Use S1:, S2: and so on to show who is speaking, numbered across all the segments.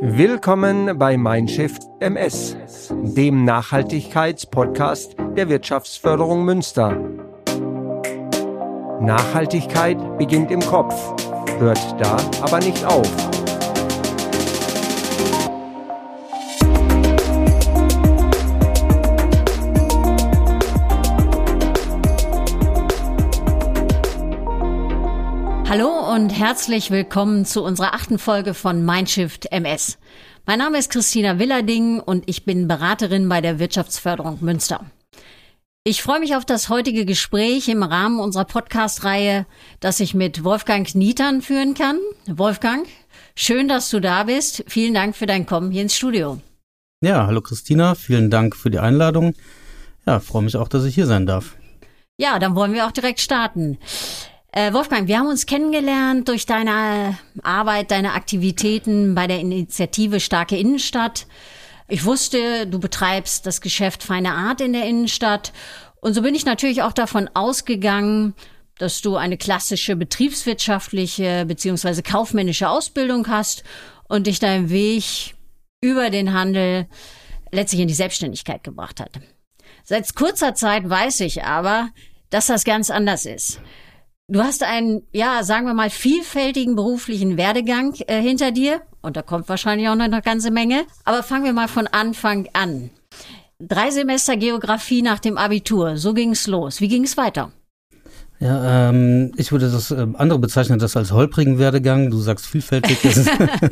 S1: Willkommen bei Mindshift MS, dem Nachhaltigkeitspodcast der Wirtschaftsförderung Münster. Nachhaltigkeit beginnt im Kopf, hört da aber nicht auf.
S2: Herzlich willkommen zu unserer achten Folge von Mindshift MS. Mein Name ist Christina Willerding und ich bin Beraterin bei der Wirtschaftsförderung Münster. Ich freue mich auf das heutige Gespräch im Rahmen unserer Podcast-Reihe, das ich mit Wolfgang Nietern führen kann. Wolfgang, schön, dass du da bist. Vielen Dank für dein Kommen hier ins Studio.
S3: Ja, hallo Christina, vielen Dank für die Einladung. Ja, freue mich auch, dass ich hier sein darf.
S2: Ja, dann wollen wir auch direkt starten. Äh, Wolfgang, wir haben uns kennengelernt durch deine Arbeit, deine Aktivitäten bei der Initiative Starke Innenstadt. Ich wusste, du betreibst das Geschäft Feine Art in der Innenstadt. Und so bin ich natürlich auch davon ausgegangen, dass du eine klassische betriebswirtschaftliche beziehungsweise kaufmännische Ausbildung hast und dich dein Weg über den Handel letztlich in die Selbstständigkeit gebracht hat. Seit kurzer Zeit weiß ich aber, dass das ganz anders ist. Du hast einen, ja, sagen wir mal, vielfältigen beruflichen Werdegang äh, hinter dir. Und da kommt wahrscheinlich auch noch eine ganze Menge. Aber fangen wir mal von Anfang an. Drei Semester Geografie nach dem Abitur. So ging's los. Wie ging's weiter?
S3: Ja, ähm, ich würde das, äh, andere bezeichnen das als holprigen Werdegang. Du sagst vielfältig.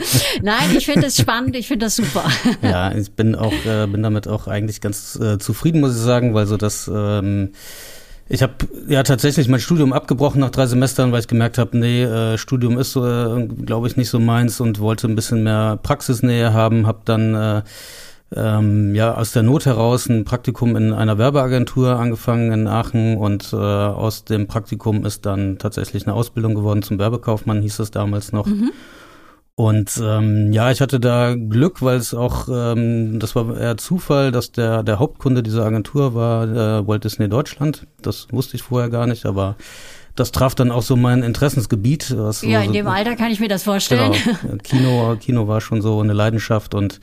S2: Nein, ich finde es spannend, ich finde das super.
S3: ja, ich bin auch, äh, bin damit auch eigentlich ganz äh, zufrieden, muss ich sagen, weil so das, ähm, ich habe ja tatsächlich mein Studium abgebrochen nach drei Semestern, weil ich gemerkt habe, nee, äh, Studium ist, äh, glaube ich, nicht so meins und wollte ein bisschen mehr Praxisnähe haben. Habe dann äh, ähm, ja aus der Not heraus ein Praktikum in einer Werbeagentur angefangen in Aachen und äh, aus dem Praktikum ist dann tatsächlich eine Ausbildung geworden zum Werbekaufmann, hieß es damals noch. Mhm. Und ähm, ja, ich hatte da Glück, weil es auch, ähm, das war eher Zufall, dass der, der Hauptkunde dieser Agentur war äh, Walt Disney Deutschland. Das wusste ich vorher gar nicht, aber das traf dann auch so mein Interessensgebiet.
S2: Was ja, in so, dem Alter kann ich mir das vorstellen.
S3: Genau, Kino, Kino war schon so eine Leidenschaft und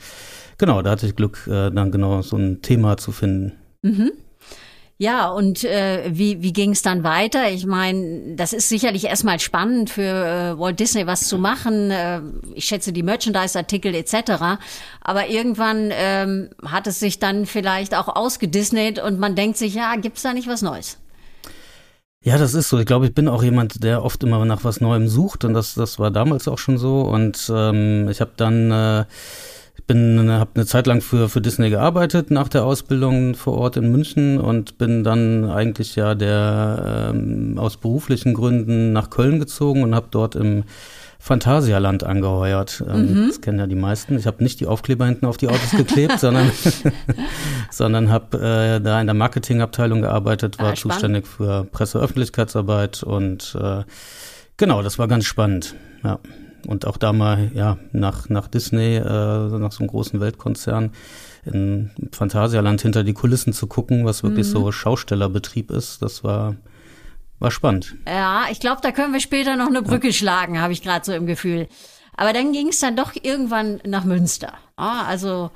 S3: genau, da hatte ich Glück, äh, dann genau so ein Thema zu finden.
S2: Mhm. Ja, und äh, wie, wie ging es dann weiter? Ich meine, das ist sicherlich erstmal spannend für äh, Walt Disney was zu machen. Äh, ich schätze die Merchandise-Artikel etc. Aber irgendwann ähm, hat es sich dann vielleicht auch ausgedisneyt und man denkt sich, ja, gibt's da nicht was Neues?
S3: Ja, das ist so. Ich glaube, ich bin auch jemand, der oft immer nach was Neuem sucht und das, das war damals auch schon so. Und ähm, ich habe dann äh, bin, habe eine Zeit lang für, für Disney gearbeitet nach der Ausbildung vor Ort in München und bin dann eigentlich ja der ähm, aus beruflichen Gründen nach Köln gezogen und habe dort im Phantasialand angeheuert. Ähm, mhm. Das kennen ja die meisten. Ich habe nicht die Aufkleber hinten auf die Autos geklebt, sondern, sondern habe äh, da in der Marketingabteilung gearbeitet, war ah, zuständig für Presseöffentlichkeitsarbeit und äh, genau, das war ganz spannend. Ja und auch da mal ja nach nach Disney, äh, nach so einem großen Weltkonzern in Phantasialand hinter die Kulissen zu gucken, was wirklich mhm. so Schaustellerbetrieb ist, das war war spannend.
S2: Ja, ich glaube, da können wir später noch eine Brücke ja. schlagen, habe ich gerade so im Gefühl. Aber dann ging es dann doch irgendwann nach Münster. Ah, also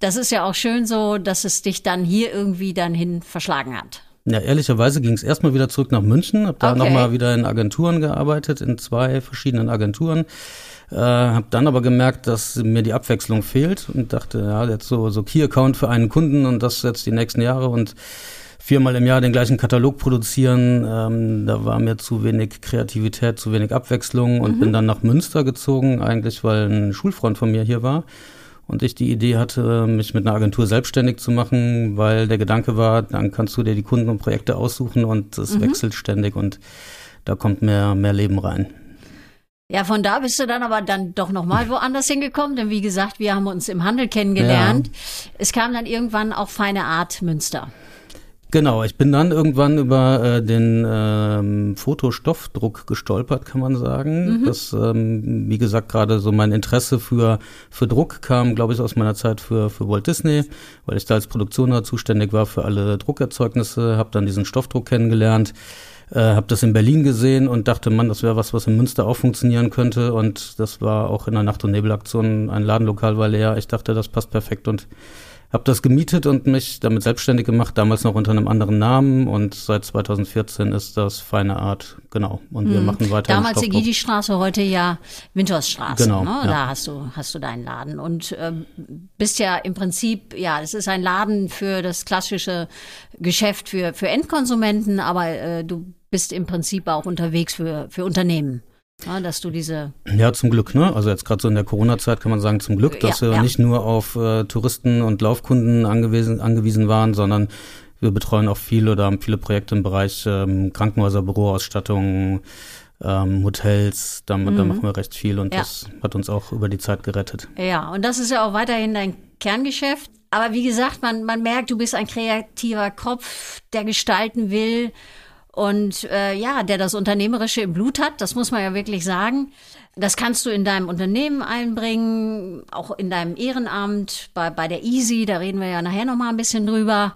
S2: das ist ja auch schön so, dass es dich dann hier irgendwie dann hin verschlagen hat.
S3: Ja, ehrlicherweise ging es erstmal wieder zurück nach München, habe da okay. nochmal wieder in Agenturen gearbeitet, in zwei verschiedenen Agenturen. Äh, habe dann aber gemerkt, dass mir die Abwechslung fehlt und dachte, ja, jetzt so, so Key-Account für einen Kunden und das jetzt die nächsten Jahre und viermal im Jahr den gleichen Katalog produzieren. Ähm, da war mir zu wenig Kreativität, zu wenig Abwechslung und mhm. bin dann nach Münster gezogen, eigentlich weil ein Schulfreund von mir hier war und ich die Idee hatte, mich mit einer Agentur selbstständig zu machen, weil der Gedanke war, dann kannst du dir die Kunden und Projekte aussuchen und es mhm. wechselt ständig und da kommt mehr, mehr Leben rein.
S2: Ja, von da bist du dann aber dann doch nochmal woanders hingekommen, denn wie gesagt, wir haben uns im Handel kennengelernt. Ja. Es kam dann irgendwann auch Feine Art Münster.
S3: Genau, ich bin dann irgendwann über äh, den ähm, Fotostoffdruck gestolpert, kann man sagen. Mhm. Das, ähm, wie gesagt, gerade so mein Interesse für, für Druck kam, glaube ich, aus meiner Zeit für, für Walt Disney, weil ich da als Produktioner zuständig war für alle Druckerzeugnisse, habe dann diesen Stoffdruck kennengelernt. Äh, habe das in Berlin gesehen und dachte, man, das wäre was, was in Münster auch funktionieren könnte. Und das war auch in der Nacht- und Nebelaktion. Ein Ladenlokal war leer. Ich dachte, das passt perfekt und habe das gemietet und mich damit selbstständig gemacht, damals noch unter einem anderen Namen und seit 2014 ist das Feine Art, genau. Und wir hm. machen weiter.
S2: Damals Egidi-Straße, heute ja Windhorststraße. Genau. Ne? Ja. Da hast du, hast du deinen Laden und äh, bist ja im Prinzip, ja, es ist ein Laden für das klassische Geschäft für, für Endkonsumenten, aber äh, du bist im Prinzip auch unterwegs für, für Unternehmen. Ja, dass du diese.
S3: Ja, zum Glück, ne? Also jetzt gerade so in der Corona-Zeit kann man sagen, zum Glück, dass ja, wir ja. nicht nur auf äh, Touristen und Laufkunden angewiesen, angewiesen waren, sondern wir betreuen auch viele oder haben viele Projekte im Bereich ähm, Krankenhäuser, Büroausstattung, ähm, Hotels, da, mhm. da machen wir recht viel und ja. das hat uns auch über die Zeit gerettet.
S2: Ja, und das ist ja auch weiterhin dein Kerngeschäft. Aber wie gesagt, man, man merkt, du bist ein kreativer Kopf, der gestalten will und äh, ja, der das Unternehmerische im Blut hat, das muss man ja wirklich sagen. Das kannst du in deinem Unternehmen einbringen, auch in deinem Ehrenamt, bei, bei der Easy, da reden wir ja nachher nochmal ein bisschen drüber.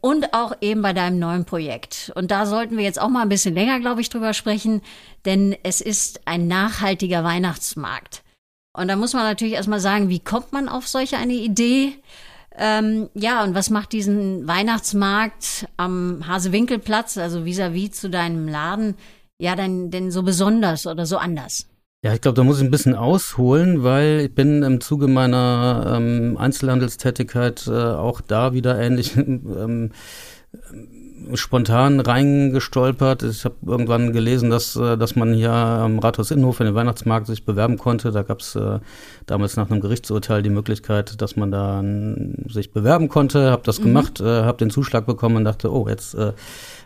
S2: Und auch eben bei deinem neuen Projekt. Und da sollten wir jetzt auch mal ein bisschen länger, glaube ich, drüber sprechen, denn es ist ein nachhaltiger Weihnachtsmarkt. Und da muss man natürlich erstmal sagen, wie kommt man auf solche eine Idee? Ähm, ja, und was macht diesen Weihnachtsmarkt am Hasewinkelplatz, also vis-à-vis -vis zu deinem Laden, ja, denn, denn so besonders oder so anders?
S3: Ja, ich glaube, da muss ich ein bisschen ausholen, weil ich bin im Zuge meiner ähm, Einzelhandelstätigkeit äh, auch da wieder ähnlich ähm, spontan reingestolpert. Ich habe irgendwann gelesen, dass, äh, dass man hier am Rathaus Innenhof in den Weihnachtsmarkt sich bewerben konnte. Da gab es äh, damals nach einem Gerichtsurteil die Möglichkeit, dass man da sich bewerben konnte. Habe das mhm. gemacht, äh, habe den Zuschlag bekommen und dachte, oh, jetzt äh,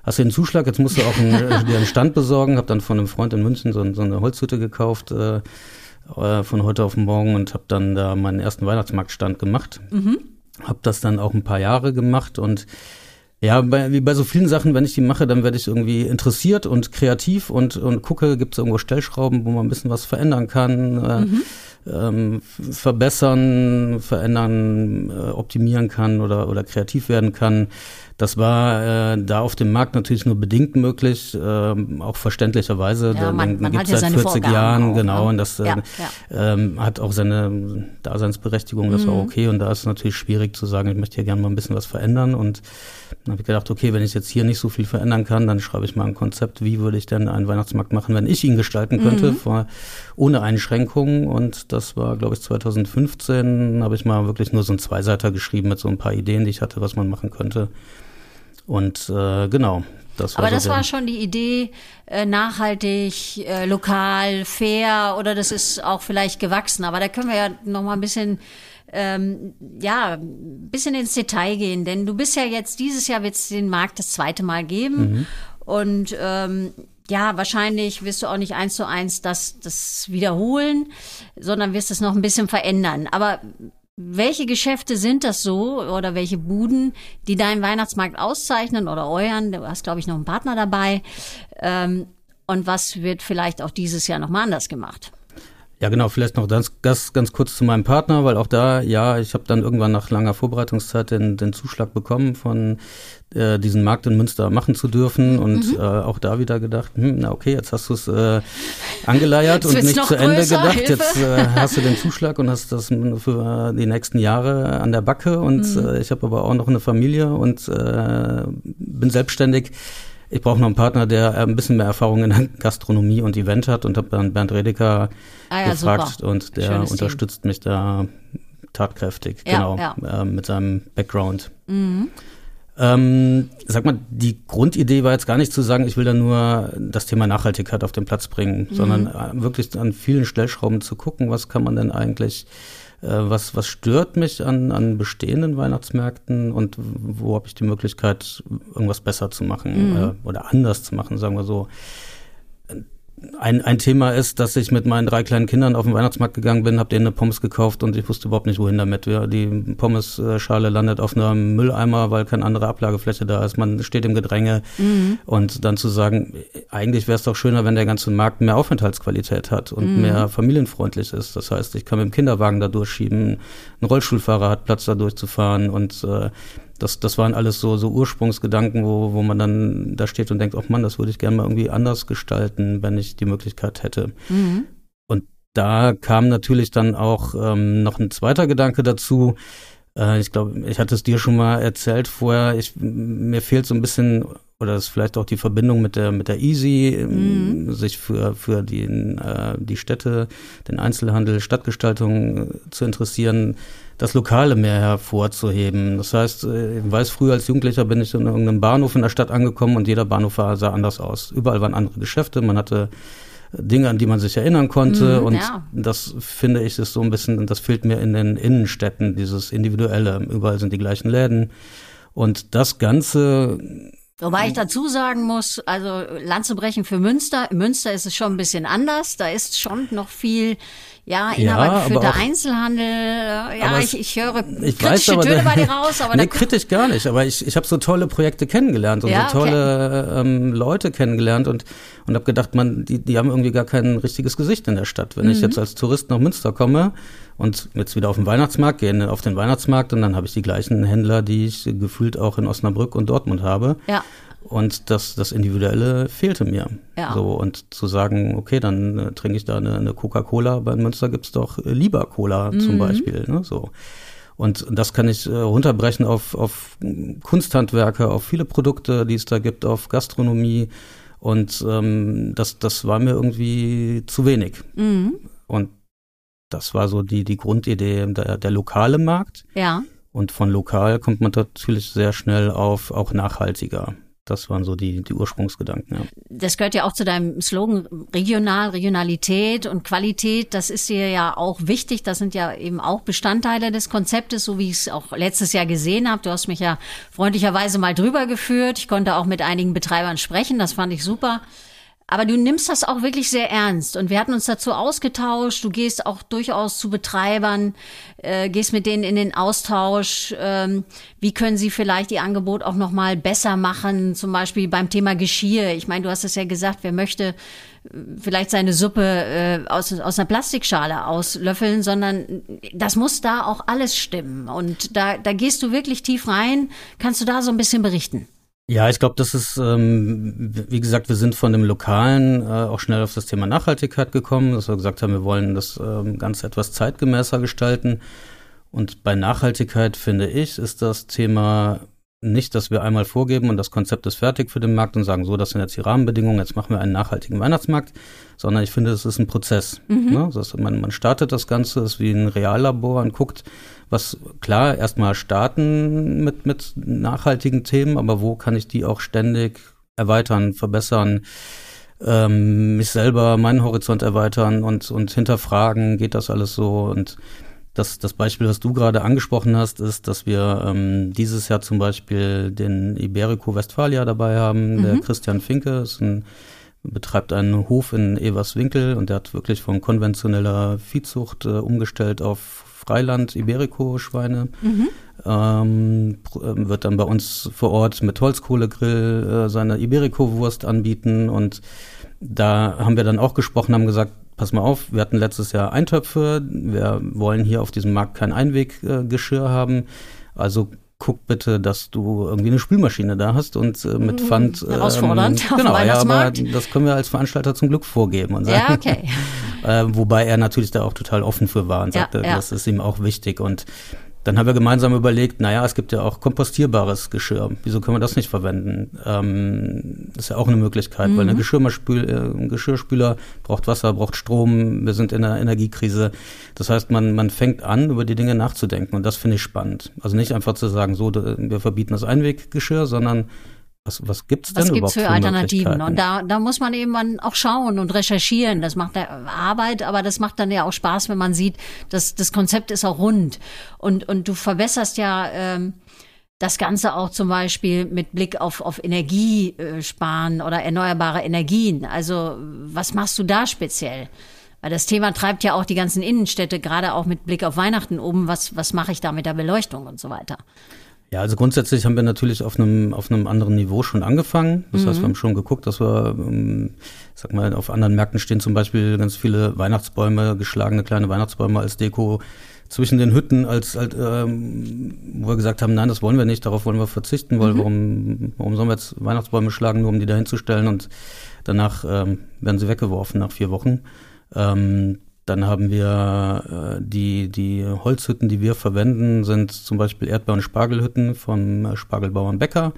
S3: hast du den Zuschlag, jetzt musst du auch einen, dir einen Stand besorgen. Habe dann von einem Freund in München so, so eine Holzhütte gekauft äh, äh, von heute auf morgen und habe dann da meinen ersten Weihnachtsmarktstand gemacht. Mhm. Habe das dann auch ein paar Jahre gemacht und ja, bei, wie bei so vielen Sachen, wenn ich die mache, dann werde ich irgendwie interessiert und kreativ und, und gucke, gibt es irgendwo Stellschrauben, wo man ein bisschen was verändern kann, äh, mhm. ähm, verbessern, verändern, äh, optimieren kann oder, oder kreativ werden kann. Das war äh, da auf dem Markt natürlich nur bedingt möglich, äh, auch verständlicherweise.
S2: Ja, man, man gibt seit ja 40 Vorgaben
S3: Jahren, auch, genau, ne? und das äh, ja, ja. Ähm, hat auch seine Daseinsberechtigung, das mhm. war okay. Und da ist es natürlich schwierig zu sagen, ich möchte hier gerne mal ein bisschen was verändern. Und dann habe ich gedacht, okay, wenn ich jetzt hier nicht so viel verändern kann, dann schreibe ich mal ein Konzept, wie würde ich denn einen Weihnachtsmarkt machen, wenn ich ihn gestalten könnte, mhm. vor, ohne Einschränkungen. Und das war, glaube ich, 2015, habe ich mal wirklich nur so ein Zweiseiter geschrieben mit so ein paar Ideen, die ich hatte, was man machen könnte. Und äh, genau.
S2: Das Aber so das war schon die Idee, äh, nachhaltig, äh, lokal, fair oder das ist auch vielleicht gewachsen. Aber da können wir ja noch mal ein bisschen ähm, ja, ein bisschen ins Detail gehen, denn du bist ja jetzt, dieses Jahr wird es den Markt das zweite Mal geben. Mhm. Und ähm, ja, wahrscheinlich wirst du auch nicht eins zu eins das, das wiederholen, sondern wirst es noch ein bisschen verändern. Aber welche Geschäfte sind das so oder welche Buden, die deinen Weihnachtsmarkt auszeichnen oder euren? Du hast, glaube ich, noch einen Partner dabei. Ähm, und was wird vielleicht auch dieses Jahr nochmal anders gemacht?
S3: Ja, genau, vielleicht noch ganz, ganz, ganz kurz zu meinem Partner, weil auch da, ja, ich habe dann irgendwann nach langer Vorbereitungszeit den, den Zuschlag bekommen, von äh, diesen Markt in Münster machen zu dürfen und mhm. äh, auch da wieder gedacht, hm, na okay, jetzt hast du es äh, angeleiert und nicht zu Ende gedacht. Hilfe. Jetzt äh, hast du den Zuschlag und hast das für die nächsten Jahre an der Backe und mhm. äh, ich habe aber auch noch eine Familie und äh, bin selbstständig ich brauche noch einen Partner, der äh, ein bisschen mehr Erfahrung in der Gastronomie und Event hat und habe dann Bernd Redeker ah, ja, gefragt super. und der Schönes unterstützt Team. mich da tatkräftig, ja, genau, ja. Äh, mit seinem Background. Mhm. Ähm, sag mal, die Grundidee war jetzt gar nicht zu sagen, ich will da nur das Thema Nachhaltigkeit auf den Platz bringen, mhm. sondern äh, wirklich an vielen Stellschrauben zu gucken, was kann man denn eigentlich was, was stört mich an, an bestehenden Weihnachtsmärkten und wo habe ich die Möglichkeit, irgendwas besser zu machen mhm. äh, oder anders zu machen, sagen wir so. Ein, ein Thema ist, dass ich mit meinen drei kleinen Kindern auf den Weihnachtsmarkt gegangen bin, habe denen eine Pommes gekauft und ich wusste überhaupt nicht, wohin damit. Die Pommes-Schale landet auf einem Mülleimer, weil keine andere Ablagefläche da ist. Man steht im Gedränge. Mhm. Und dann zu sagen, eigentlich wäre es doch schöner, wenn der ganze Markt mehr Aufenthaltsqualität hat und mhm. mehr familienfreundlich ist. Das heißt, ich kann mit dem Kinderwagen da durchschieben, ein Rollstuhlfahrer hat Platz da durchzufahren und äh, das, das waren alles so, so Ursprungsgedanken, wo, wo man dann da steht und denkt, oh Mann, das würde ich gerne mal irgendwie anders gestalten, wenn ich die Möglichkeit hätte. Mhm. Und da kam natürlich dann auch ähm, noch ein zweiter Gedanke dazu. Äh, ich glaube, ich hatte es dir schon mal erzählt vorher. Ich, mir fehlt so ein bisschen oder das ist vielleicht auch die Verbindung mit der mit der Easy, ähm, mhm. sich für für die äh, die Städte, den Einzelhandel, Stadtgestaltung äh, zu interessieren das Lokale mehr hervorzuheben. Das heißt, äh, ich weiß, früher als Jugendlicher bin ich in irgendeinem Bahnhof in der Stadt angekommen und jeder Bahnhof sah anders aus. Überall waren andere Geschäfte, man hatte Dinge, an die man sich erinnern konnte. Mm, und ja. das finde ich ist so ein bisschen, das fehlt mir in den Innenstädten, dieses Individuelle. Überall sind die gleichen Läden. Und das Ganze
S2: Wobei ich dazu sagen muss, also Lanze brechen für Münster. In Münster ist es schon ein bisschen anders. Da ist schon noch viel ja, inhabergeführter ja, Einzelhandel. Ja, ich, ich höre
S3: ich kritische weiß,
S2: Töne bei dir raus. Aber
S3: nee, kritisch gar nicht. Aber ich, ich habe so tolle Projekte kennengelernt und ja, so tolle okay. ähm, Leute kennengelernt und, und habe gedacht, man, die, die haben irgendwie gar kein richtiges Gesicht in der Stadt. Wenn mhm. ich jetzt als Tourist nach Münster komme und jetzt wieder auf den Weihnachtsmarkt gehe, auf den Weihnachtsmarkt und dann habe ich die gleichen Händler, die ich gefühlt auch in Osnabrück und Dortmund habe.
S2: Ja.
S3: Und das, das Individuelle fehlte mir. Ja. So, und zu sagen, okay, dann äh, trinke ich da eine, eine Coca-Cola, bei Münster gibt's doch äh, lieber Cola mhm. zum Beispiel. Ne, so. Und das kann ich äh, runterbrechen auf, auf Kunsthandwerke, auf viele Produkte, die es da gibt, auf Gastronomie. Und ähm, das, das war mir irgendwie zu wenig. Mhm. Und das war so die, die Grundidee, der, der lokale Markt.
S2: Ja.
S3: Und von lokal kommt man natürlich sehr schnell auf auch nachhaltiger. Das waren so die, die Ursprungsgedanken. Ja.
S2: Das gehört ja auch zu deinem Slogan regional, Regionalität und Qualität. Das ist dir ja auch wichtig. Das sind ja eben auch Bestandteile des Konzeptes, so wie ich es auch letztes Jahr gesehen habe. Du hast mich ja freundlicherweise mal drüber geführt. Ich konnte auch mit einigen Betreibern sprechen. Das fand ich super. Aber du nimmst das auch wirklich sehr ernst. Und wir hatten uns dazu ausgetauscht. Du gehst auch durchaus zu Betreibern, äh, gehst mit denen in den Austausch. Ähm, wie können sie vielleicht ihr Angebot auch noch mal besser machen? Zum Beispiel beim Thema Geschirr. Ich meine, du hast es ja gesagt, wer möchte äh, vielleicht seine Suppe äh, aus, aus einer Plastikschale auslöffeln, sondern das muss da auch alles stimmen. Und da, da gehst du wirklich tief rein. Kannst du da so ein bisschen berichten?
S3: Ja, ich glaube, das ist, ähm, wie gesagt, wir sind von dem Lokalen äh, auch schnell auf das Thema Nachhaltigkeit gekommen, dass wir gesagt haben, wir wollen das ähm, Ganze etwas zeitgemäßer gestalten. Und bei Nachhaltigkeit, finde ich, ist das Thema nicht, dass wir einmal vorgeben und das Konzept ist fertig für den Markt und sagen, so, das sind jetzt die Rahmenbedingungen, jetzt machen wir einen nachhaltigen Weihnachtsmarkt, sondern ich finde, es ist ein Prozess. Mhm. Ne? Das heißt, man, man startet das Ganze, ist wie ein Reallabor und guckt, was klar erstmal starten mit, mit nachhaltigen Themen, aber wo kann ich die auch ständig erweitern, verbessern, ähm, mich selber, meinen Horizont erweitern und, und hinterfragen, geht das alles so und das, das Beispiel, was du gerade angesprochen hast, ist, dass wir ähm, dieses Jahr zum Beispiel den Iberico Westfalia dabei haben. Mhm. Der Christian Finke ist ein, betreibt einen Hof in Everswinkel und der hat wirklich von konventioneller Viehzucht äh, umgestellt auf Freiland Iberico-Schweine. Mhm. Ähm, äh, wird dann bei uns vor Ort mit Holzkohlegrill äh, seine Iberico-Wurst anbieten und da haben wir dann auch gesprochen, haben gesagt, pass mal auf, wir hatten letztes Jahr Eintöpfe, wir wollen hier auf diesem Markt kein Einweggeschirr haben, also guck bitte, dass du irgendwie eine Spülmaschine da hast und äh, mit mhm. Pfand.
S2: Ähm, Herausfordernd. Ähm,
S3: genau, ja, aber das können wir als Veranstalter zum Glück vorgeben und sagen.
S2: Ja, okay.
S3: äh, wobei er natürlich da auch total offen für war und ja, sagte, ja. das ist ihm auch wichtig und dann haben wir gemeinsam überlegt, naja, es gibt ja auch kompostierbares Geschirr. Wieso können wir das nicht verwenden? Ähm, ist ja auch eine Möglichkeit, mhm. weil eine Geschirrspül äh, ein Geschirrspüler braucht Wasser, braucht Strom. Wir sind in einer Energiekrise. Das heißt, man, man fängt an, über die Dinge nachzudenken. Und das finde ich spannend. Also nicht einfach zu sagen, so, wir verbieten das Einweggeschirr, sondern was, was gibt's denn was
S2: gibt's für, für Alternativen? Und da, da muss man eben auch schauen und recherchieren. Das macht Arbeit, aber das macht dann ja auch Spaß, wenn man sieht, dass das Konzept ist auch rund. Und, und du verbesserst ja ähm, das Ganze auch zum Beispiel mit Blick auf, auf Energiesparen oder erneuerbare Energien. Also was machst du da speziell? Weil das Thema treibt ja auch die ganzen Innenstädte, gerade auch mit Blick auf Weihnachten um. Was, was mache ich da mit der Beleuchtung und so weiter?
S3: Ja, also grundsätzlich haben wir natürlich auf einem, auf einem anderen Niveau schon angefangen. Das mhm. heißt, wir haben schon geguckt, dass wir, ähm, sag mal, auf anderen Märkten stehen zum Beispiel ganz viele Weihnachtsbäume, geschlagene kleine Weihnachtsbäume als Deko zwischen den Hütten, als, als ähm, wo wir gesagt haben, nein, das wollen wir nicht, darauf wollen wir verzichten, weil mhm. warum, warum sollen wir jetzt Weihnachtsbäume schlagen, nur um die da hinzustellen und danach ähm, werden sie weggeworfen nach vier Wochen. Ähm, dann haben wir äh, die, die Holzhütten, die wir verwenden, sind zum Beispiel Erdbeer- und Spargelhütten vom äh, Spargelbauern Becker,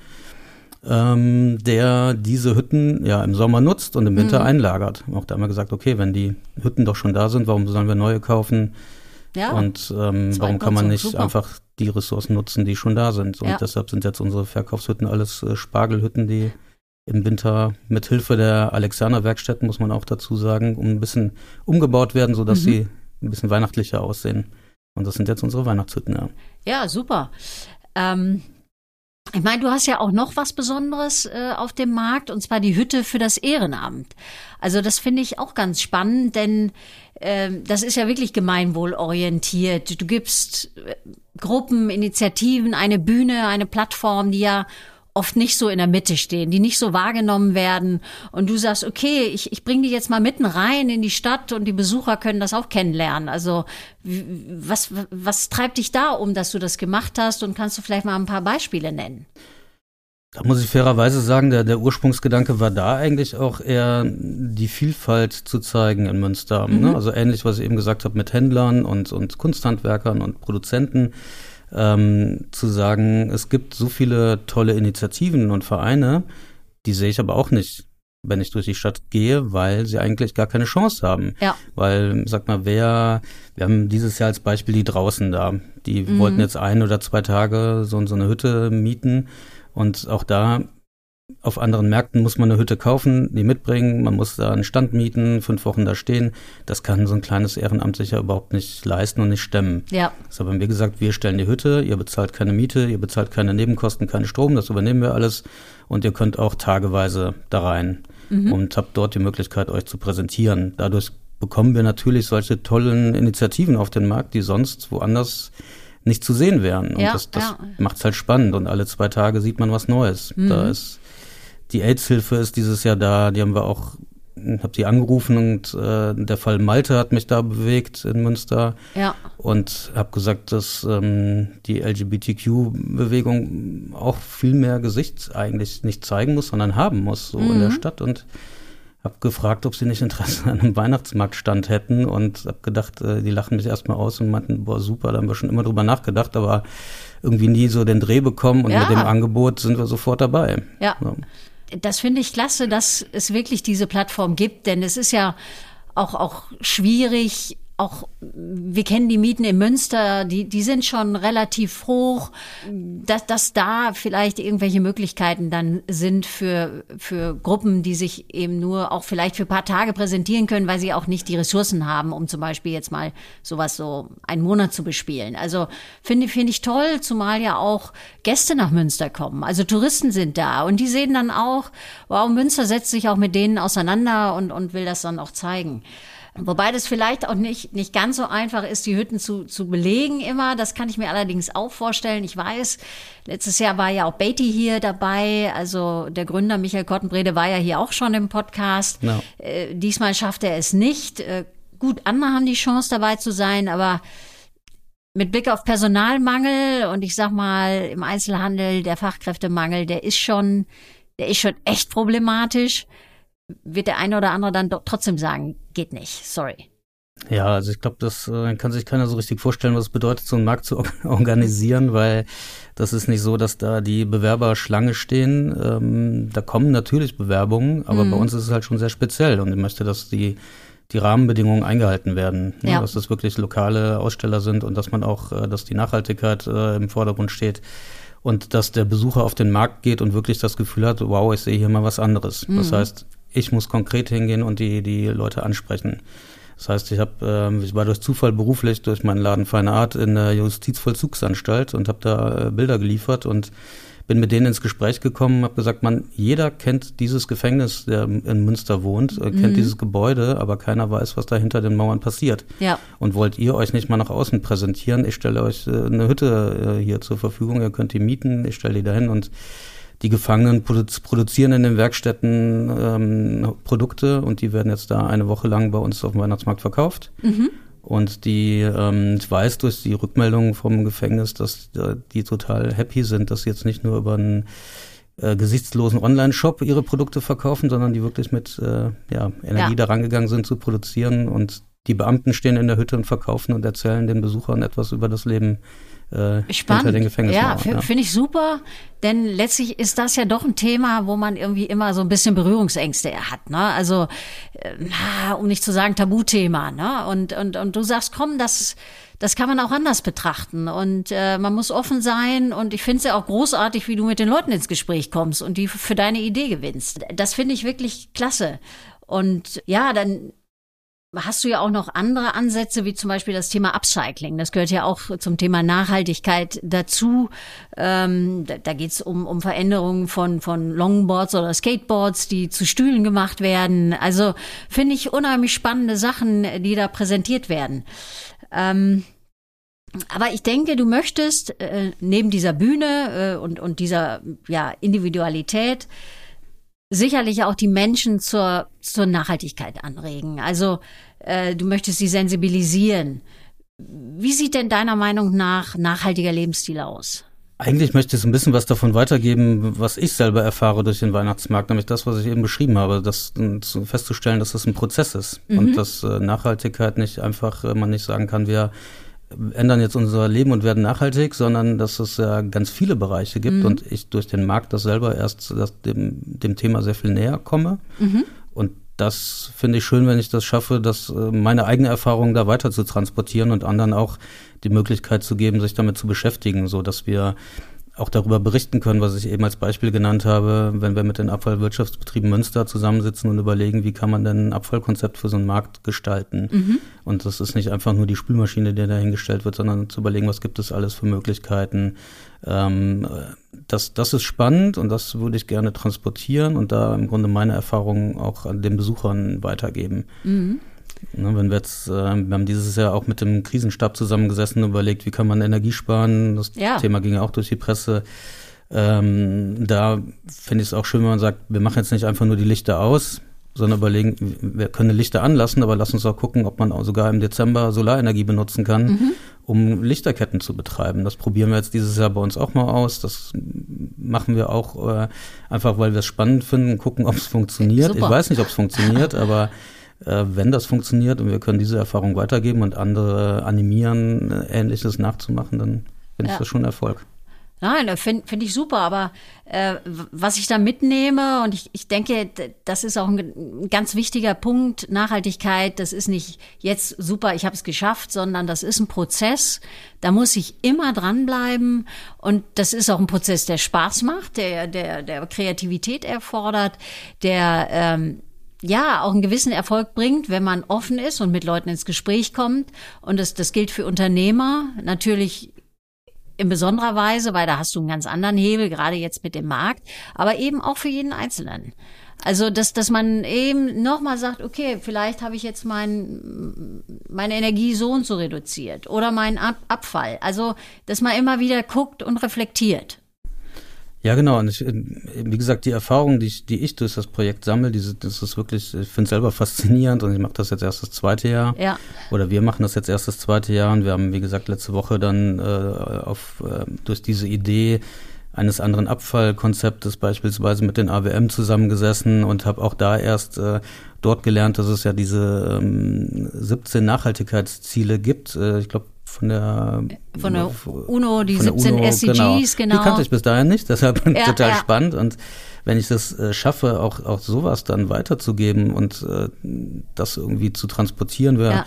S3: ähm, der diese Hütten ja im Sommer nutzt und im Winter mhm. einlagert. Auch da haben wir gesagt, okay, wenn die Hütten doch schon da sind, warum sollen wir neue kaufen? Ja. Und ähm, warum kann man nicht Super. einfach die Ressourcen nutzen, die schon da sind? Und ja. deshalb sind jetzt unsere Verkaufshütten alles äh, Spargelhütten, die im Winter mit Hilfe der Alexander Werkstätten, muss man auch dazu sagen, um ein bisschen umgebaut werden, sodass mhm. sie ein bisschen weihnachtlicher aussehen. Und das sind jetzt unsere Weihnachtshütten, ja.
S2: Ja, super. Ähm, ich meine, du hast ja auch noch was Besonderes äh, auf dem Markt, und zwar die Hütte für das Ehrenamt. Also das finde ich auch ganz spannend, denn äh, das ist ja wirklich gemeinwohlorientiert. Du gibst äh, Gruppen, Initiativen, eine Bühne, eine Plattform, die ja oft nicht so in der Mitte stehen, die nicht so wahrgenommen werden. Und du sagst, okay, ich, ich bringe die jetzt mal mitten rein in die Stadt und die Besucher können das auch kennenlernen. Also was, was treibt dich da um, dass du das gemacht hast? Und kannst du vielleicht mal ein paar Beispiele nennen?
S3: Da muss ich fairerweise sagen, der, der Ursprungsgedanke war da eigentlich auch eher die Vielfalt zu zeigen in Münster. Ne? Mhm. Ne? Also ähnlich, was ich eben gesagt habe, mit Händlern und, und Kunsthandwerkern und Produzenten ähm, zu sagen, es gibt so viele tolle Initiativen und Vereine, die sehe ich aber auch nicht, wenn ich durch die Stadt gehe, weil sie eigentlich gar keine Chance haben. Ja. Weil, sag mal, wer, wir haben dieses Jahr als Beispiel die draußen da, die mhm. wollten jetzt ein oder zwei Tage so, so eine Hütte mieten und auch da auf anderen Märkten muss man eine Hütte kaufen, die mitbringen, man muss da einen Stand mieten, fünf Wochen da stehen. Das kann so ein kleines Ehrenamt sicher überhaupt nicht leisten und nicht stemmen. Ja. Deshalb haben wir gesagt, wir stellen die Hütte, ihr bezahlt keine Miete, ihr bezahlt keine Nebenkosten, keinen Strom, das übernehmen wir alles und ihr könnt auch tageweise da rein mhm. und habt dort die Möglichkeit, euch zu präsentieren. Dadurch bekommen wir natürlich solche tollen Initiativen auf den Markt, die sonst woanders nicht zu sehen wären. Und ja, das, das ja. macht es halt spannend. Und alle zwei Tage sieht man was Neues. Mhm. Da ist die AIDS-Hilfe ist dieses Jahr da, die haben wir auch, habe sie angerufen und äh, der Fall Malte hat mich da bewegt in Münster. Ja. Und habe gesagt, dass ähm, die LGBTQ-Bewegung auch viel mehr Gesicht eigentlich nicht zeigen muss, sondern haben muss, so mhm. in der. Stadt. Und habe gefragt, ob sie nicht Interesse an einem Weihnachtsmarktstand hätten und habe gedacht, äh, die lachen mich erstmal aus und meinten, boah, super, da haben wir schon immer drüber nachgedacht, aber irgendwie nie so den Dreh bekommen und ja. mit dem Angebot sind wir sofort dabei.
S2: Ja. ja das finde ich klasse, dass es wirklich diese Plattform gibt, denn es ist ja auch, auch schwierig, auch wir kennen die Mieten in Münster, die, die sind schon relativ hoch, dass, dass da vielleicht irgendwelche Möglichkeiten dann sind für, für Gruppen, die sich eben nur auch vielleicht für paar Tage präsentieren können, weil sie auch nicht die Ressourcen haben, um zum Beispiel jetzt mal sowas so einen Monat zu bespielen. Also finde finde ich toll, zumal ja auch Gäste nach Münster kommen. Also Touristen sind da und die sehen dann auch, wow, Münster setzt sich auch mit denen auseinander und, und will das dann auch zeigen. Wobei das vielleicht auch nicht, nicht ganz so einfach ist, die Hütten zu, zu belegen immer. Das kann ich mir allerdings auch vorstellen. Ich weiß, letztes Jahr war ja auch Beatty hier dabei. Also der Gründer Michael Kottenbrede war ja hier auch schon im Podcast. No. Äh, diesmal schafft er es nicht. Äh, gut, andere haben die Chance dabei zu sein, aber mit Blick auf Personalmangel und ich sag mal im Einzelhandel der Fachkräftemangel, der ist schon, der ist schon echt problematisch wird der eine oder andere dann trotzdem sagen, geht nicht, sorry.
S3: Ja, also ich glaube, das äh, kann sich keiner so richtig vorstellen, was es bedeutet, so einen Markt zu organisieren, weil das ist nicht so, dass da die Bewerber Schlange stehen. Ähm, da kommen natürlich Bewerbungen, aber mhm. bei uns ist es halt schon sehr speziell und ich möchte, dass die die Rahmenbedingungen eingehalten werden, ne? ja. dass das wirklich lokale Aussteller sind und dass man auch, äh, dass die Nachhaltigkeit äh, im Vordergrund steht und dass der Besucher auf den Markt geht und wirklich das Gefühl hat, wow, ich sehe hier mal was anderes. Mhm. Das heißt, ich muss konkret hingehen und die, die Leute ansprechen. Das heißt, ich habe, äh, ich war durch Zufall beruflich durch meinen Laden Feine Art in der Justizvollzugsanstalt und habe da äh, Bilder geliefert und bin mit denen ins Gespräch gekommen, habe gesagt, man, jeder kennt dieses Gefängnis, der in Münster wohnt, äh, kennt mhm. dieses Gebäude, aber keiner weiß, was da hinter den Mauern passiert.
S2: Ja.
S3: Und wollt ihr euch nicht mal nach außen präsentieren? Ich stelle euch äh, eine Hütte äh, hier zur Verfügung, ihr könnt die mieten, ich stelle die dahin und die Gefangenen produzieren in den Werkstätten ähm, Produkte und die werden jetzt da eine Woche lang bei uns auf dem Weihnachtsmarkt verkauft. Mhm. Und die, ähm, ich weiß durch die Rückmeldungen vom Gefängnis, dass äh, die total happy sind, dass sie jetzt nicht nur über einen äh, gesichtslosen Online-Shop ihre Produkte verkaufen, sondern die wirklich mit äh, ja, Energie ja. daran gegangen sind zu produzieren. Und die Beamten stehen in der Hütte und verkaufen und erzählen den Besuchern etwas über das Leben
S2: äh, Spannend. hinter den Gefängnismauern. Ja, ja. finde ich super, denn letztlich ist das ja doch ein Thema, wo man irgendwie immer so ein bisschen Berührungsängste hat. Ne? Also, äh, um nicht zu sagen Tabuthema. Ne? Und, und, und du sagst, komm, das, das kann man auch anders betrachten. Und äh, man muss offen sein. Und ich finde es ja auch großartig, wie du mit den Leuten ins Gespräch kommst und die für deine Idee gewinnst. Das finde ich wirklich klasse. Und ja, dann hast du ja auch noch andere Ansätze, wie zum Beispiel das Thema Upcycling. Das gehört ja auch zum Thema Nachhaltigkeit dazu. Ähm, da da geht es um, um Veränderungen von, von Longboards oder Skateboards, die zu Stühlen gemacht werden. Also finde ich unheimlich spannende Sachen, die da präsentiert werden. Ähm, aber ich denke, du möchtest äh, neben dieser Bühne äh, und, und dieser ja, Individualität sicherlich auch die Menschen zur, zur Nachhaltigkeit anregen. Also äh, du möchtest sie sensibilisieren. Wie sieht denn deiner Meinung nach nachhaltiger Lebensstil aus?
S3: Eigentlich möchte ich ein bisschen was davon weitergeben, was ich selber erfahre durch den Weihnachtsmarkt, nämlich das, was ich eben beschrieben habe, das festzustellen, dass das ein Prozess ist mhm. und dass äh, Nachhaltigkeit nicht einfach, äh, man nicht sagen kann, wir ändern jetzt unser Leben und werden nachhaltig, sondern dass es ja ganz viele Bereiche gibt mhm. und ich durch den Markt das selber erst das dem, dem Thema sehr viel näher komme. Mhm. Und das finde ich schön, wenn ich das schaffe, dass äh, meine eigene Erfahrung da weiter zu transportieren und anderen auch die Möglichkeit zu geben, sich damit zu beschäftigen, so dass wir auch darüber berichten können, was ich eben als Beispiel genannt habe, wenn wir mit den Abfallwirtschaftsbetrieben Münster zusammensitzen und überlegen, wie kann man denn ein Abfallkonzept für so einen Markt gestalten. Mhm. Und das ist nicht einfach nur die Spülmaschine, die dahingestellt wird, sondern zu überlegen, was gibt es alles für Möglichkeiten. Ähm, das, das ist spannend und das würde ich gerne transportieren und da im Grunde meine Erfahrungen auch an den Besuchern weitergeben. Mhm. Ne, wenn wir jetzt, äh, wir haben dieses Jahr auch mit dem Krisenstab zusammengesessen und überlegt, wie kann man Energie sparen. Das ja. Thema ging ja auch durch die Presse. Ähm, da finde ich es auch schön, wenn man sagt, wir machen jetzt nicht einfach nur die Lichter aus, sondern überlegen, wir können Lichter anlassen, aber lass uns auch gucken, ob man auch sogar im Dezember Solarenergie benutzen kann, mhm. um Lichterketten zu betreiben. Das probieren wir jetzt dieses Jahr bei uns auch mal aus. Das machen wir auch äh, einfach, weil wir es spannend finden, gucken, ob es funktioniert. Super. Ich weiß nicht, ob es funktioniert, aber wenn das funktioniert und wir können diese Erfahrung weitergeben und andere animieren, äh, Ähnliches nachzumachen, dann finde ja. ich das schon Erfolg.
S2: Nein, finde find ich super, aber äh, was ich da mitnehme, und ich, ich denke, das ist auch ein, ein ganz wichtiger Punkt, Nachhaltigkeit, das ist nicht jetzt super, ich habe es geschafft, sondern das ist ein Prozess, da muss ich immer dranbleiben und das ist auch ein Prozess, der Spaß macht, der, der, der Kreativität erfordert, der ähm, ja auch einen gewissen Erfolg bringt, wenn man offen ist und mit Leuten ins Gespräch kommt. Und das, das gilt für Unternehmer natürlich in besonderer Weise, weil da hast du einen ganz anderen Hebel, gerade jetzt mit dem Markt, aber eben auch für jeden Einzelnen. Also, dass, dass man eben nochmal sagt, okay, vielleicht habe ich jetzt mein, meine Energie so und so reduziert oder meinen Ab Abfall. Also, dass man immer wieder guckt und reflektiert.
S3: Ja, genau. Und ich, wie gesagt, die Erfahrung, die ich, die ich durch das Projekt sammle, diese, das ist wirklich, ich finde es selber faszinierend und ich mache das jetzt erst das zweite Jahr.
S2: Ja.
S3: Oder wir machen das jetzt erst das zweite Jahr und wir haben, wie gesagt, letzte Woche dann äh, auf, äh, durch diese Idee eines anderen Abfallkonzeptes beispielsweise mit den AWM zusammengesessen und habe auch da erst äh, dort gelernt, dass es ja diese ähm, 17 Nachhaltigkeitsziele gibt. Äh, ich glaube, von der
S2: von der UNO, die 17 UNO, SDGs, genau. genau.
S3: Die kannte ich bis dahin nicht, deshalb ja, total ja. spannend. Und wenn ich das äh, schaffe, auch, auch sowas dann weiterzugeben und äh, das irgendwie zu transportieren, wäre, ja.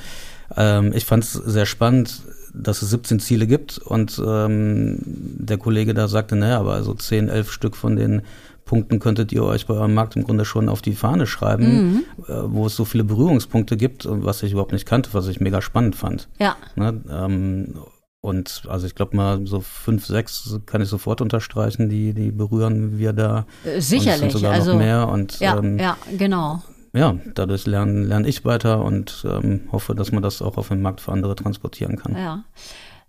S3: ähm, ich fand es sehr spannend, dass es 17 Ziele gibt und ähm, der Kollege da sagte, naja, aber so 10, 11 Stück von den Punkten könntet ihr euch bei eurem Markt im Grunde schon auf die Fahne schreiben, mhm. äh, wo es so viele Berührungspunkte gibt, was ich überhaupt nicht kannte, was ich mega spannend fand.
S2: Ja.
S3: Ne? Ähm, und also ich glaube mal so fünf, sechs kann ich sofort unterstreichen, die, die berühren wir da.
S2: Äh, sicherlich. Und
S3: sogar
S2: also,
S3: noch mehr. Und,
S2: ja, ähm, ja, genau.
S3: Ja, dadurch lerne lern ich weiter und ähm, hoffe, dass man das auch auf den Markt für andere transportieren kann.
S2: Ja.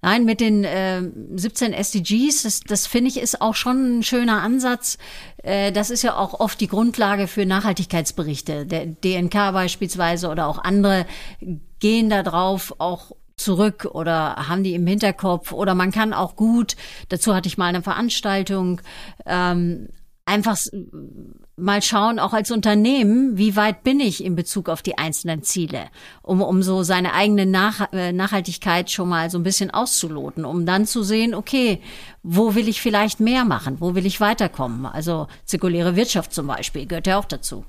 S2: Nein, mit den äh, 17 SDGs, das, das finde ich ist auch schon ein schöner Ansatz. Äh, das ist ja auch oft die Grundlage für Nachhaltigkeitsberichte. Der DNK beispielsweise oder auch andere gehen da drauf, auch zurück oder haben die im Hinterkopf oder man kann auch gut, dazu hatte ich mal eine Veranstaltung, ähm, einfach mal schauen, auch als Unternehmen, wie weit bin ich in Bezug auf die einzelnen Ziele, um, um so seine eigene Nach äh, Nachhaltigkeit schon mal so ein bisschen auszuloten, um dann zu sehen, okay, wo will ich vielleicht mehr machen, wo will ich weiterkommen? Also zirkuläre Wirtschaft zum Beispiel gehört ja auch dazu.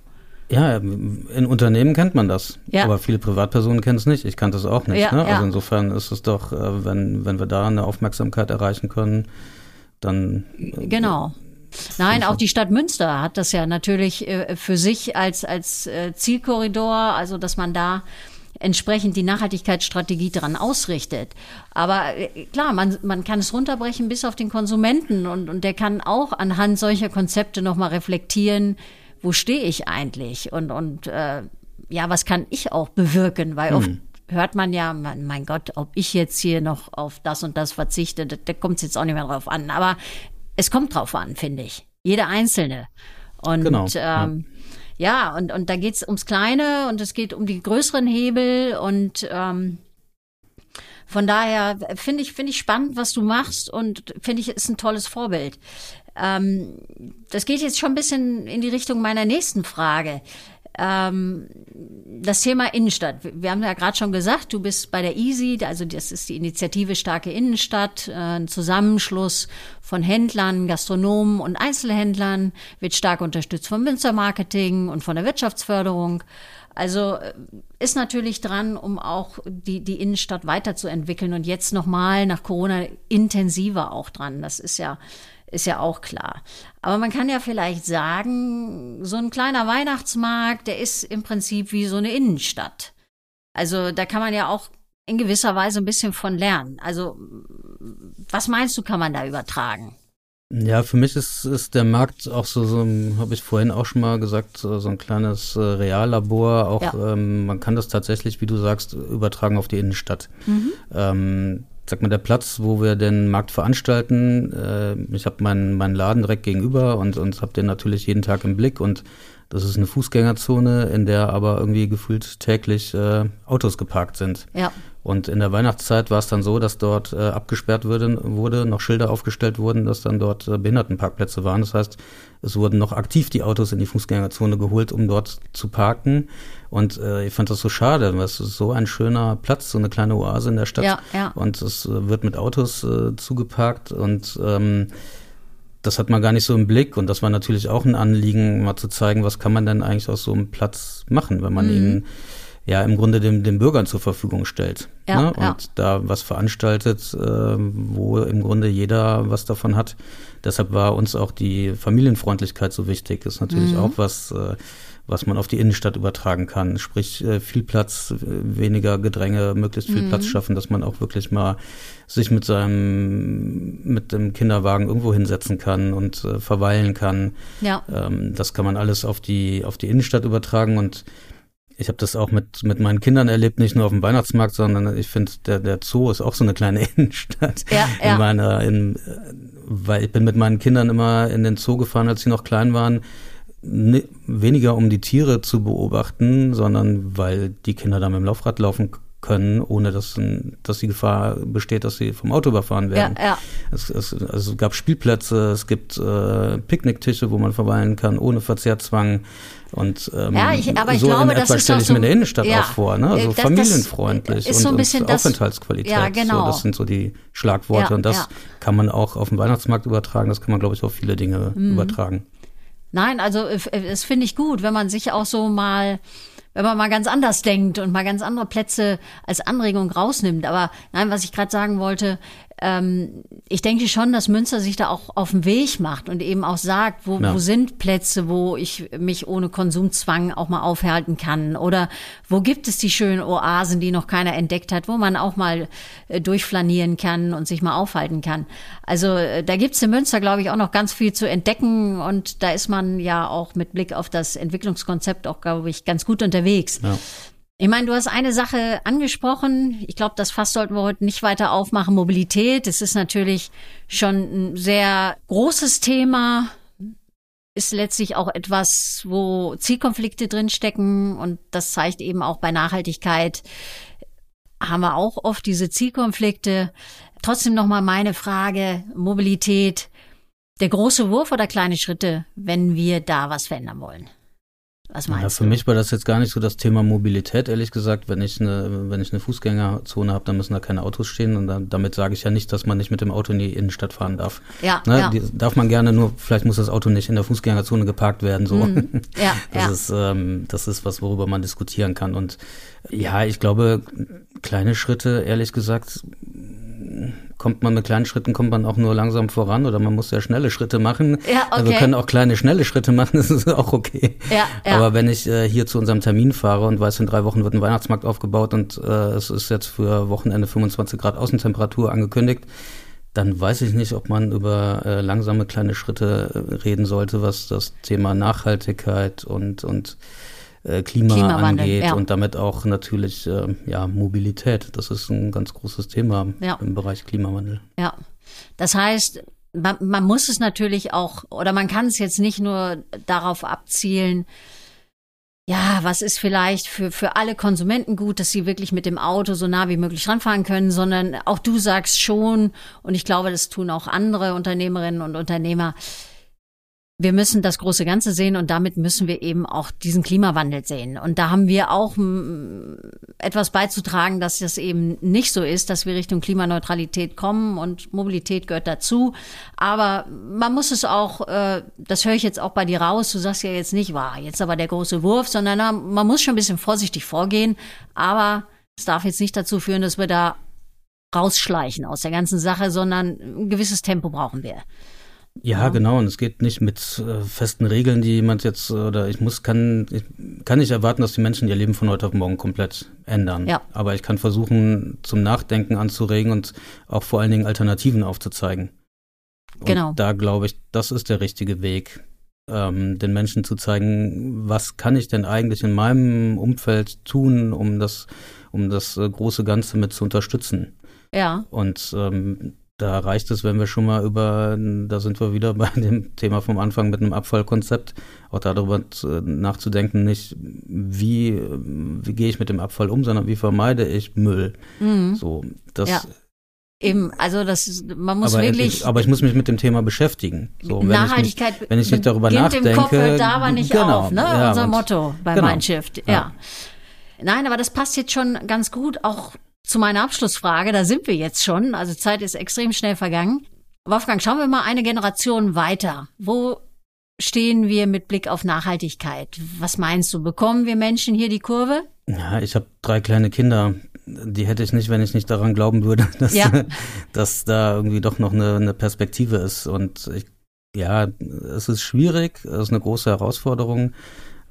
S3: Ja, in Unternehmen kennt man das, ja. aber viele Privatpersonen kennen es nicht. Ich kannte es auch nicht. Ja, ne? Also ja. insofern ist es doch, äh, wenn, wenn wir da eine Aufmerksamkeit erreichen können, dann.
S2: Äh, genau. Nein, auch die Stadt Münster hat das ja natürlich äh, für sich als, als Zielkorridor, also dass man da entsprechend die Nachhaltigkeitsstrategie dran ausrichtet. Aber klar, man, man kann es runterbrechen bis auf den Konsumenten und, und der kann auch anhand solcher Konzepte nochmal reflektieren, wo stehe ich eigentlich und, und äh, ja, was kann ich auch bewirken, weil oft hm. hört man ja, mein, mein, Gott, ob ich jetzt hier noch auf das und das verzichte, da, da kommt es jetzt auch nicht mehr drauf an. Aber es kommt drauf an, finde ich. Jeder Einzelne. Und genau, ähm, ja. ja, und, und da geht's ums Kleine und es geht um die größeren Hebel und ähm, von daher finde ich, finde ich spannend, was du machst und finde ich, ist ein tolles Vorbild. Ähm, das geht jetzt schon ein bisschen in die Richtung meiner nächsten Frage. Ähm, das Thema Innenstadt. Wir haben ja gerade schon gesagt, du bist bei der EASY, also das ist die Initiative Starke Innenstadt, äh, ein Zusammenschluss von Händlern, Gastronomen und Einzelhändlern, wird stark unterstützt vom Münstermarketing und von der Wirtschaftsförderung. Also äh, ist natürlich dran, um auch die, die Innenstadt weiterzuentwickeln und jetzt nochmal nach Corona intensiver auch dran. Das ist ja ist ja auch klar. Aber man kann ja vielleicht sagen, so ein kleiner Weihnachtsmarkt, der ist im Prinzip wie so eine Innenstadt. Also da kann man ja auch in gewisser Weise ein bisschen von lernen. Also was meinst du, kann man da übertragen?
S3: Ja, für mich ist, ist der Markt auch so, so habe ich vorhin auch schon mal gesagt, so, so ein kleines äh, Reallabor. Auch ja. ähm, man kann das tatsächlich, wie du sagst, übertragen auf die Innenstadt. Mhm. Ähm, sag mal, der Platz, wo wir den Markt veranstalten, äh, ich habe meinen mein Laden direkt gegenüber und, und habe den natürlich jeden Tag im Blick und das ist eine Fußgängerzone, in der aber irgendwie gefühlt täglich äh, Autos geparkt sind.
S2: Ja.
S3: Und in der Weihnachtszeit war es dann so, dass dort äh, abgesperrt wurde, wurde, noch Schilder aufgestellt wurden, dass dann dort äh, Behindertenparkplätze waren. Das heißt, es wurden noch aktiv die Autos in die Fußgängerzone geholt, um dort zu parken. Und äh, ich fand das so schade, weil es ist so ein schöner Platz, so eine kleine Oase in der Stadt.
S2: Ja, ja.
S3: Und es äh, wird mit Autos äh, zugeparkt und ähm, das hat man gar nicht so im Blick und das war natürlich auch ein Anliegen, mal zu zeigen, was kann man denn eigentlich aus so einem Platz machen, wenn man mhm. ihn ja im Grunde den, den Bürgern zur Verfügung stellt. Ja, ne? Und ja. da was veranstaltet, äh, wo im Grunde jeder was davon hat. Deshalb war uns auch die Familienfreundlichkeit so wichtig. Ist natürlich mhm. auch was, äh, was man auf die Innenstadt übertragen kann. Sprich, äh, viel Platz, weniger Gedränge, möglichst viel mhm. Platz schaffen, dass man auch wirklich mal sich mit seinem, mit dem Kinderwagen irgendwo hinsetzen kann und äh, verweilen kann.
S2: Ja.
S3: Ähm, das kann man alles auf die, auf die Innenstadt übertragen und ich habe das auch mit, mit meinen Kindern erlebt, nicht nur auf dem Weihnachtsmarkt, sondern ich finde, der, der Zoo ist auch so eine kleine Innenstadt.
S2: Ja, ja.
S3: In meiner, in, weil ich bin mit meinen Kindern immer in den Zoo gefahren, als sie noch klein waren ne, weniger um die Tiere zu beobachten, sondern weil die Kinder da mit dem Laufrad laufen können, ohne dass, dass die Gefahr besteht, dass sie vom Auto überfahren werden.
S2: Ja, ja.
S3: Es, es, also es gab Spielplätze, es gibt äh, Picknicktische, wo man verweilen kann, ohne Verzehrzwang. Und ähm,
S2: ja, ich, aber ich
S3: so
S2: glaube,
S3: in etwa stelle ich so, mir in der Innenstadt
S2: ja,
S3: auch vor, ne? Also
S2: das,
S3: familienfreundlich
S2: das ist so ein bisschen
S3: und, und Aufenthaltsqualität.
S2: Ja, genau.
S3: So, das sind so die Schlagworte.
S2: Ja,
S3: und das
S2: ja.
S3: kann man auch auf dem Weihnachtsmarkt übertragen, das kann man, glaube ich, auf viele Dinge mhm. übertragen.
S2: Nein, also es finde ich gut, wenn man sich auch so mal, wenn man mal ganz anders denkt und mal ganz andere Plätze als Anregung rausnimmt. Aber nein, was ich gerade sagen wollte, ähm, ich denke schon, dass Münster sich da auch auf den Weg macht und eben auch sagt, wo, ja. wo sind Plätze, wo ich mich ohne Konsumzwang auch mal aufhalten kann oder wo gibt es die schönen Oasen, die noch keiner entdeckt hat, wo man auch mal äh, durchflanieren kann und sich mal aufhalten kann. Also äh, da gibt's in Münster, glaube ich, auch noch ganz viel zu entdecken und da ist man ja auch mit Blick auf das Entwicklungskonzept auch, glaube ich, ganz gut unterwegs. Ja. Ich meine, du hast eine Sache angesprochen. Ich glaube, das Fass sollten wir heute nicht weiter aufmachen. Mobilität. Es ist natürlich schon ein sehr großes Thema. Ist letztlich auch etwas, wo Zielkonflikte drinstecken. Und das zeigt eben auch bei Nachhaltigkeit haben wir auch oft diese Zielkonflikte. Trotzdem nochmal meine Frage. Mobilität. Der große Wurf oder kleine Schritte, wenn wir da was verändern wollen?
S3: Was meinst ja, für du? mich war das jetzt gar nicht so das Thema Mobilität, ehrlich gesagt. Wenn ich eine, wenn ich eine Fußgängerzone habe, dann müssen da keine Autos stehen. Und dann, damit sage ich ja nicht, dass man nicht mit dem Auto in die Innenstadt fahren darf. Ja, ne? ja. Die, darf man gerne, nur vielleicht muss das Auto nicht in der Fußgängerzone geparkt werden. So. Mhm. Ja, das ja. ist, ähm, das ist was, worüber man diskutieren kann. Und ja, ich glaube, kleine Schritte, ehrlich gesagt, kommt man mit kleinen Schritten, kommt man auch nur langsam voran oder man muss sehr schnelle Schritte machen. Ja, okay. Also wir können auch kleine, schnelle Schritte machen, das ist auch okay. Ja, ja. Aber wenn ich äh, hier zu unserem Termin fahre und weiß, in drei Wochen wird ein Weihnachtsmarkt aufgebaut und äh, es ist jetzt für Wochenende 25 Grad Außentemperatur angekündigt, dann weiß ich nicht, ob man über äh, langsame kleine Schritte äh, reden sollte, was das Thema Nachhaltigkeit und, und äh, Klima angeht ja. und damit auch natürlich äh, ja, Mobilität. Das ist ein ganz großes Thema ja. im Bereich Klimawandel.
S2: Ja, das heißt, man, man muss es natürlich auch, oder man kann es jetzt nicht nur darauf abzielen, ja, was ist vielleicht für, für alle Konsumenten gut, dass sie wirklich mit dem Auto so nah wie möglich ranfahren können, sondern auch du sagst schon, und ich glaube, das tun auch andere Unternehmerinnen und Unternehmer, wir müssen das große Ganze sehen und damit müssen wir eben auch diesen Klimawandel sehen. Und da haben wir auch mm, etwas beizutragen, dass das eben nicht so ist, dass wir Richtung Klimaneutralität kommen und Mobilität gehört dazu. Aber man muss es auch, äh, das höre ich jetzt auch bei dir raus, du sagst ja jetzt nicht, war jetzt aber der große Wurf, sondern man muss schon ein bisschen vorsichtig vorgehen. Aber es darf jetzt nicht dazu führen, dass wir da rausschleichen aus der ganzen Sache, sondern ein gewisses Tempo brauchen wir.
S3: Ja, ja, genau. Und es geht nicht mit äh, festen Regeln, die jemand jetzt oder ich muss kann ich kann nicht erwarten, dass die Menschen ihr Leben von heute auf morgen komplett ändern. Ja. Aber ich kann versuchen, zum Nachdenken anzuregen und auch vor allen Dingen Alternativen aufzuzeigen. Und genau. Da glaube ich, das ist der richtige Weg, ähm, den Menschen zu zeigen, was kann ich denn eigentlich in meinem Umfeld tun, um das, um das äh, große Ganze mit zu unterstützen. Ja. Und ähm, da reicht es, wenn wir schon mal über, da sind wir wieder bei dem Thema vom Anfang mit einem Abfallkonzept, auch darüber nachzudenken, nicht wie, wie gehe ich mit dem Abfall um, sondern wie vermeide ich Müll. Mhm. So, das. Ja.
S2: Eben, also das, man muss
S3: aber
S2: wirklich.
S3: Ich, aber ich muss mich mit dem Thema beschäftigen.
S2: So, wenn Nachhaltigkeit.
S3: Ich nicht, wenn ich nicht darüber nachdenke. Im Kopf
S2: hört da aber nicht genau, auf, ne? Ja, Unser Motto bei genau, Mindshift. Ja. ja. Nein, aber das passt jetzt schon ganz gut auch zu meiner Abschlussfrage, da sind wir jetzt schon, also Zeit ist extrem schnell vergangen. Wolfgang, schauen wir mal eine Generation weiter. Wo stehen wir mit Blick auf Nachhaltigkeit? Was meinst du? Bekommen wir Menschen hier die Kurve?
S3: Ja, ich habe drei kleine Kinder. Die hätte ich nicht, wenn ich nicht daran glauben würde, dass, ja. dass da irgendwie doch noch eine, eine Perspektive ist. Und ich, ja, es ist schwierig, es ist eine große Herausforderung.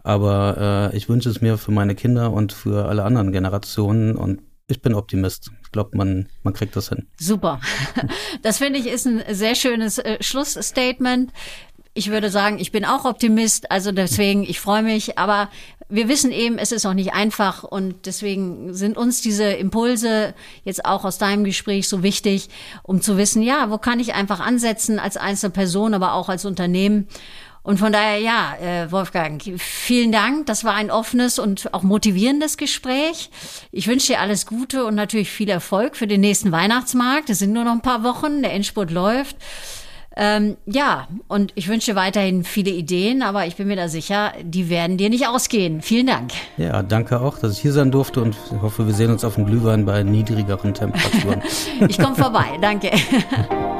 S3: Aber äh, ich wünsche es mir für meine Kinder und für alle anderen Generationen und ich bin Optimist. Ich glaube, man, man kriegt das hin.
S2: Super. Das finde ich ist ein sehr schönes äh, Schlussstatement. Ich würde sagen, ich bin auch Optimist, also deswegen, ich freue mich, aber wir wissen eben, es ist auch nicht einfach und deswegen sind uns diese Impulse jetzt auch aus deinem Gespräch so wichtig, um zu wissen, ja, wo kann ich einfach ansetzen als einzelne Person, aber auch als Unternehmen. Und von daher, ja, äh, Wolfgang, vielen Dank. Das war ein offenes und auch motivierendes Gespräch. Ich wünsche dir alles Gute und natürlich viel Erfolg für den nächsten Weihnachtsmarkt. Es sind nur noch ein paar Wochen, der Endspurt läuft. Ähm, ja, und ich wünsche weiterhin viele Ideen, aber ich bin mir da sicher, die werden dir nicht ausgehen. Vielen Dank.
S3: Ja, danke auch, dass ich hier sein durfte und hoffe, wir sehen uns auf dem Glühwein bei niedrigeren Temperaturen.
S2: ich komme vorbei, danke.